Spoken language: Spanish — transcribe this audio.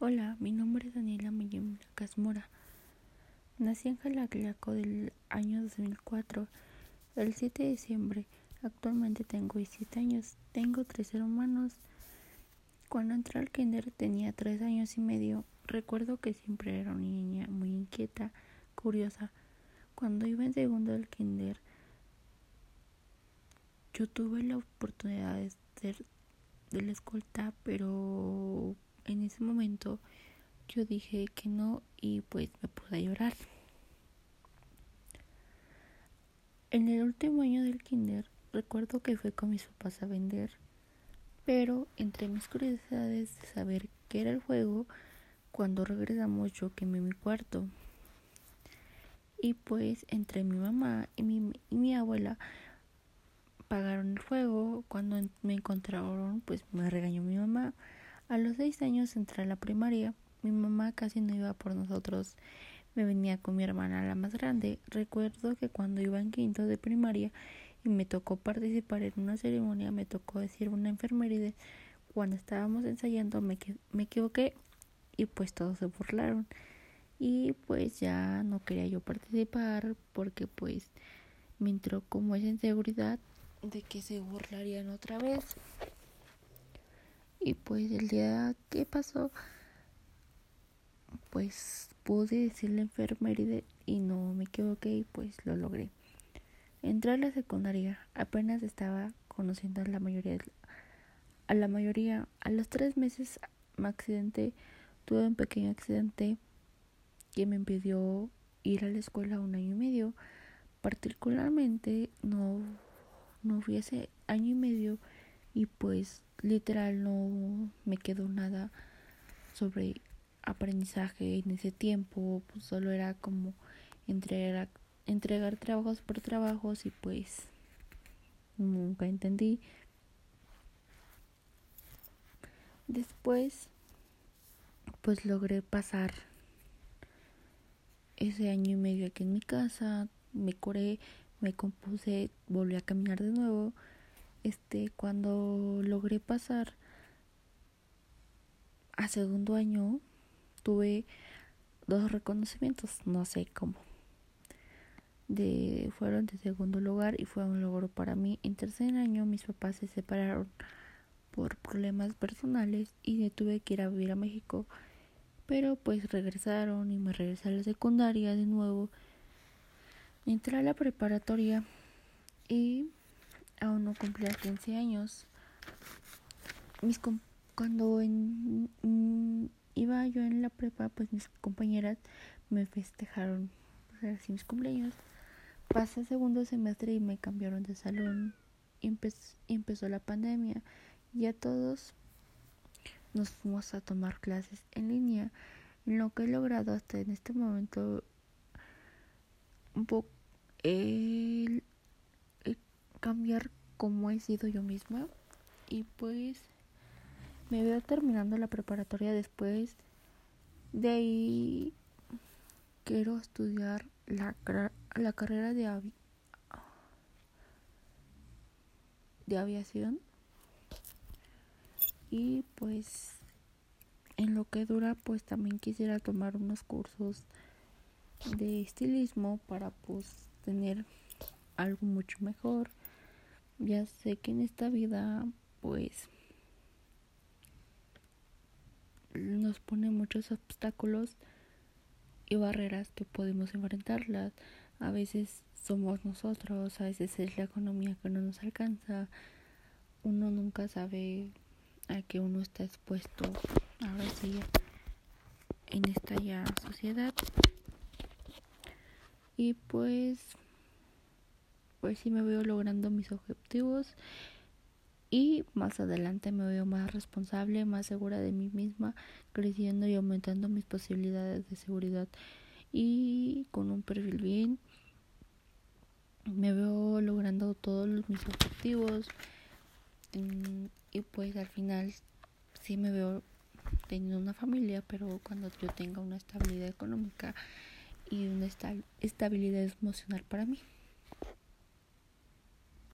Hola, mi nombre es Daniela Mayimla Casmora. Nací en Jalaclaco del año 2004, el 7 de diciembre. Actualmente tengo 17 años. Tengo tres hermanos. Cuando entré al kinder tenía 3 años y medio. Recuerdo que siempre era una niña muy inquieta, curiosa. Cuando iba en segundo del kinder, yo tuve la oportunidad de ser de la escolta, pero en ese momento yo dije que no y pues me puse a llorar. En el último año del kinder recuerdo que fue con mis papás a vender, pero entre mis curiosidades de saber qué era el juego, cuando regresamos yo quemé mi cuarto. Y pues entre mi mamá y mi, y mi abuela pagaron el juego. Cuando me encontraron, pues me regañó mi mamá. A los seis años entré a la primaria. Mi mamá casi no iba por nosotros. Me venía con mi hermana la más grande. Recuerdo que cuando iba en quinto de primaria y me tocó participar en una ceremonia, me tocó decir una enfermería. Cuando estábamos ensayando me, me equivoqué y pues todos se burlaron. Y pues ya no quería yo participar porque pues me entró como esa inseguridad de que se burlarían otra vez. Y pues el día que pasó, pues pude decir la enfermería y no me equivoqué y pues lo logré. Entré a la secundaria, apenas estaba conociendo a la mayoría, a la mayoría, a los tres meses me accidenté, tuve un pequeño accidente que me impidió ir a la escuela un año y medio. Particularmente no, no fui ese año y medio y pues literal no me quedó nada sobre aprendizaje en ese tiempo, pues solo era como entregar, entregar trabajos por trabajos y pues nunca entendí. Después pues logré pasar ese año y medio aquí en mi casa, me curé, me compuse, volví a caminar de nuevo este, cuando logré pasar a segundo año, tuve dos reconocimientos, no sé cómo. De, fueron de segundo lugar y fue un logro para mí. En tercer año mis papás se separaron por problemas personales y me tuve que ir a vivir a México. Pero pues regresaron y me regresé a la secundaria de nuevo. Entré a la preparatoria y aún no cumplía 15 años. Mis cuando en, iba yo en la prepa, pues mis compañeras me festejaron así mis cumpleaños. Pasé segundo semestre y me cambiaron de salón. Y, empezó la pandemia y a todos nos fuimos a tomar clases en línea. lo que he logrado hasta en este momento un poco el cambiar cómo he sido yo misma. Y pues me veo terminando la preparatoria después. De ahí quiero estudiar la, la carrera de, de aviación. Y pues en lo que dura pues también quisiera tomar unos cursos de estilismo para pues tener algo mucho mejor. Ya sé que en esta vida pues nos pone muchos obstáculos y barreras que podemos enfrentarlas. A veces somos nosotros, a veces es la economía que no nos alcanza. Uno nunca sabe a qué uno está expuesto ahora sí en esta ya sociedad. Y pues pues sí me veo logrando mis objetivos y más adelante me veo más responsable, más segura de mí misma, creciendo y aumentando mis posibilidades de seguridad y con un perfil bien. Me veo logrando todos mis objetivos mm, y pues al final sí me veo teniendo una familia, pero cuando yo tenga una estabilidad económica y una estabilidad emocional para mí.